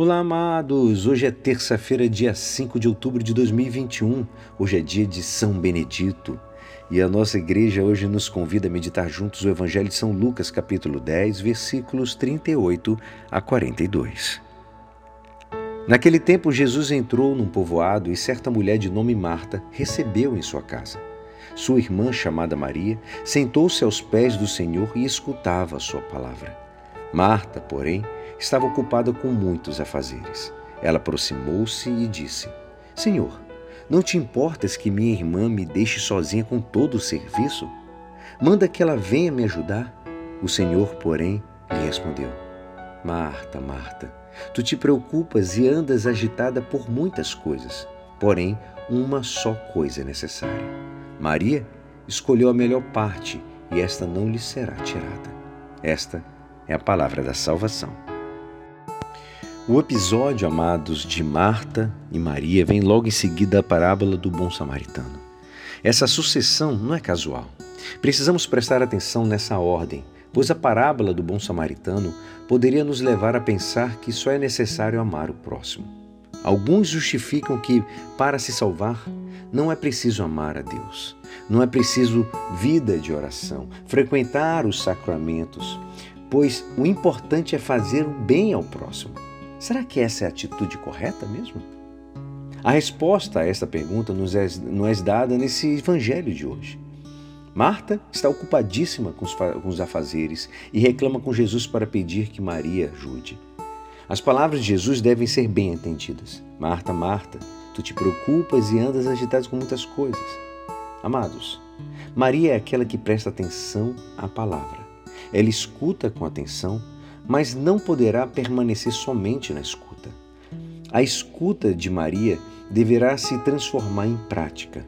Olá, amados! Hoje é terça-feira, dia 5 de outubro de 2021. Hoje é dia de São Benedito. E a nossa igreja hoje nos convida a meditar juntos o Evangelho de São Lucas, capítulo 10, versículos 38 a 42. Naquele tempo, Jesus entrou num povoado e certa mulher de nome Marta recebeu em sua casa. Sua irmã, chamada Maria, sentou-se aos pés do Senhor e escutava a sua palavra. Marta, porém, estava ocupada com muitos afazeres. Ela aproximou-se e disse: Senhor, não te importas que minha irmã me deixe sozinha com todo o serviço? Manda que ela venha me ajudar. O Senhor, porém, lhe respondeu: Marta, Marta, tu te preocupas e andas agitada por muitas coisas, porém, uma só coisa é necessária. Maria escolheu a melhor parte e esta não lhe será tirada. Esta é a palavra da salvação. O episódio, amados, de Marta e Maria vem logo em seguida da parábola do bom samaritano. Essa sucessão não é casual. Precisamos prestar atenção nessa ordem, pois a parábola do bom samaritano poderia nos levar a pensar que só é necessário amar o próximo. Alguns justificam que, para se salvar, não é preciso amar a Deus, não é preciso vida de oração, frequentar os sacramentos, pois o importante é fazer o bem ao próximo. Será que essa é a atitude correta mesmo? A resposta a esta pergunta nos é, nos é dada nesse evangelho de hoje. Marta está ocupadíssima com os, com os afazeres e reclama com Jesus para pedir que Maria ajude. As palavras de Jesus devem ser bem entendidas. Marta, Marta, tu te preocupas e andas agitado com muitas coisas. Amados, Maria é aquela que presta atenção à palavra. Ela escuta com atenção mas não poderá permanecer somente na escuta. A escuta de Maria deverá se transformar em prática.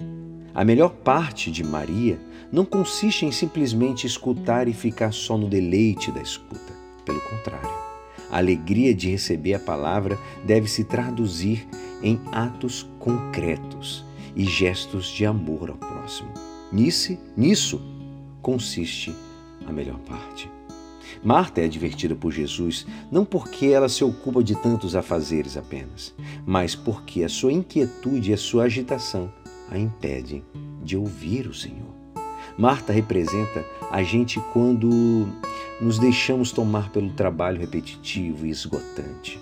A melhor parte de Maria não consiste em simplesmente escutar e ficar só no deleite da escuta. Pelo contrário, a alegria de receber a palavra deve se traduzir em atos concretos e gestos de amor ao próximo. Nisso, nisso consiste a melhor parte. Marta é advertida por Jesus não porque ela se ocupa de tantos afazeres apenas, mas porque a sua inquietude e a sua agitação a impedem de ouvir o Senhor. Marta representa a gente quando nos deixamos tomar pelo trabalho repetitivo e esgotante.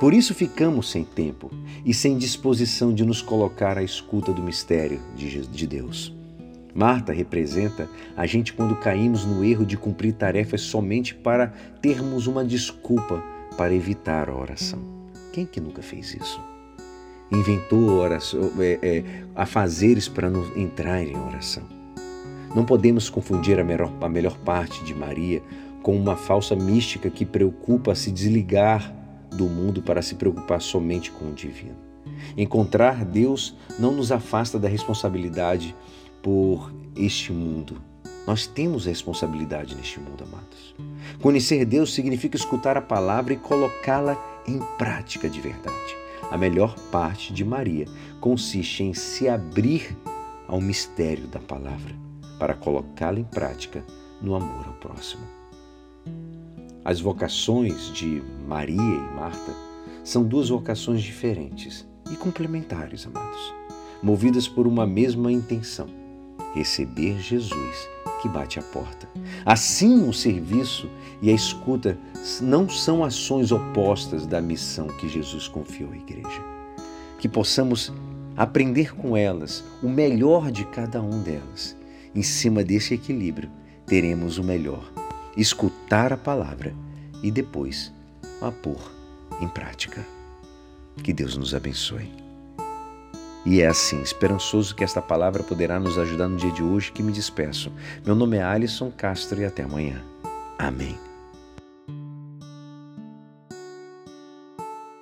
Por isso ficamos sem tempo e sem disposição de nos colocar à escuta do mistério de Deus. Marta representa a gente quando caímos no erro de cumprir tarefas somente para termos uma desculpa para evitar a oração. Quem que nunca fez isso? Inventou oração, é, é, afazeres para não entrar em oração. Não podemos confundir a melhor, a melhor parte de Maria com uma falsa mística que preocupa se desligar do mundo para se preocupar somente com o divino. Encontrar Deus não nos afasta da responsabilidade por este mundo. Nós temos responsabilidade neste mundo, amados. Conhecer Deus significa escutar a palavra e colocá-la em prática de verdade. A melhor parte de Maria consiste em se abrir ao mistério da palavra para colocá-la em prática no amor ao próximo. As vocações de Maria e Marta são duas vocações diferentes e complementares, amados, movidas por uma mesma intenção receber Jesus que bate a porta. Assim, o serviço e a escuta não são ações opostas da missão que Jesus confiou à igreja. Que possamos aprender com elas o melhor de cada um delas. Em cima desse equilíbrio, teremos o melhor: escutar a palavra e depois a pôr em prática. Que Deus nos abençoe. E é assim, esperançoso que esta palavra poderá nos ajudar no dia de hoje que me despeço. Meu nome é Alisson Castro e até amanhã. Amém.